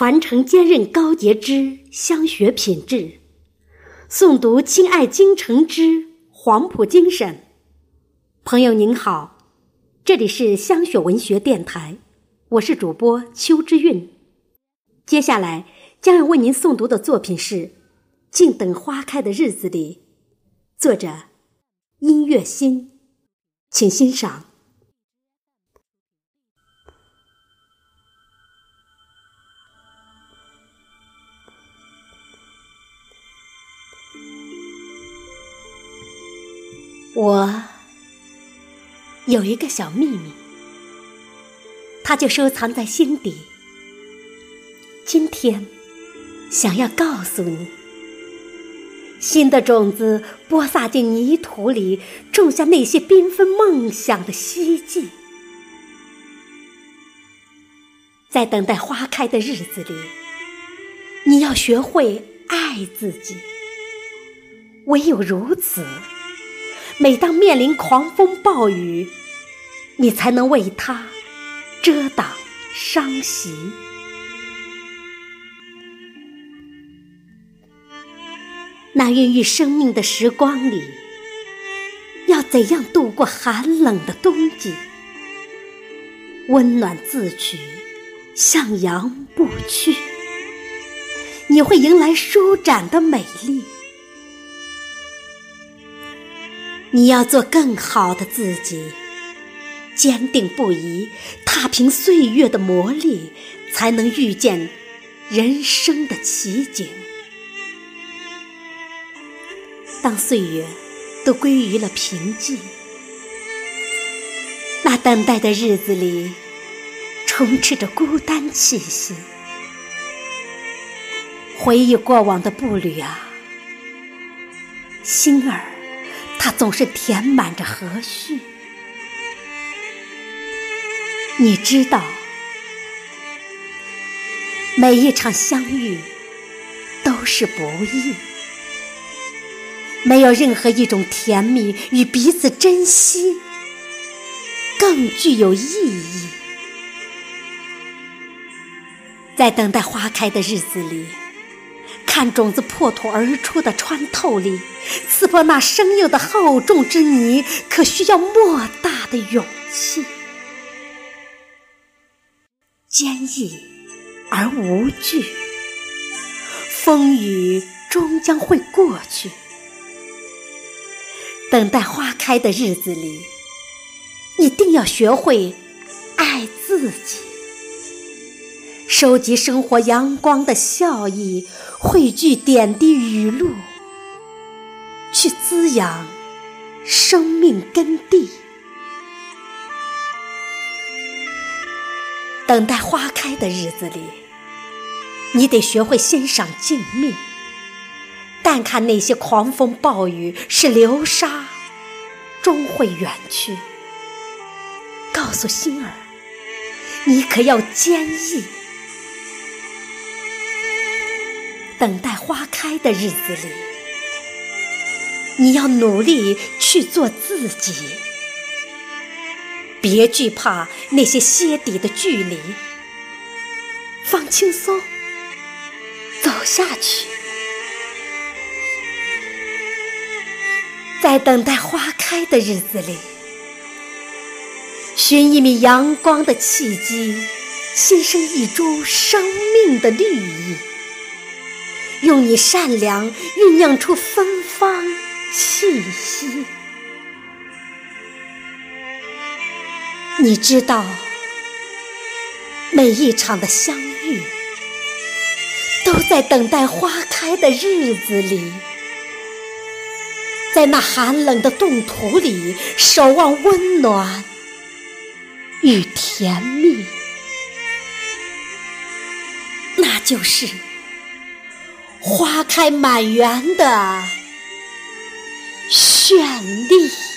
传承坚韧高洁之香学品质，诵读亲爱京城之黄埔精神。朋友您好，这里是香雪文学电台，我是主播邱之韵。接下来将要为您诵读的作品是《静等花开的日子里》，作者音乐心，请欣赏。我有一个小秘密，它就收藏在心底。今天想要告诉你，新的种子播撒进泥土里，种下那些缤纷梦想的希冀。在等待花开的日子里，你要学会爱自己。唯有如此。每当面临狂风暴雨，你才能为它遮挡伤袭。那孕育生命的时光里，要怎样度过寒冷的冬季？温暖自取，向阳不屈，你会迎来舒展的美丽。你要做更好的自己，坚定不移，踏平岁月的磨砺，才能遇见人生的奇景。当岁月都归于了平静，那等待的日子里，充斥着孤单气息。回忆过往的步履啊，心儿。它总是填满着和煦。你知道，每一场相遇都是不易，没有任何一种甜蜜与彼此珍惜更具有意义。在等待花开的日子里。看种子破土而出的穿透力，刺破那生硬的厚重之泥，可需要莫大的勇气。坚毅而无惧，风雨终将会过去。等待花开的日子里，一定要学会爱自己。收集生活阳光的笑意，汇聚点滴雨露，去滋养生命根蒂。等待花开的日子里，你得学会欣赏静谧，淡看那些狂风暴雨是流沙，终会远去。告诉心儿，你可要坚毅。等待花开的日子里，你要努力去做自己，别惧怕那些鞋底的距离，放轻松，走下去。在等待花开的日子里，寻一米阳光的契机，新生一株生命的绿意。用你善良酝酿出芬芳气息。你知道，每一场的相遇，都在等待花开的日子里，在那寒冷的冻土里，守望温暖与甜蜜，那就是。花开满园的绚丽。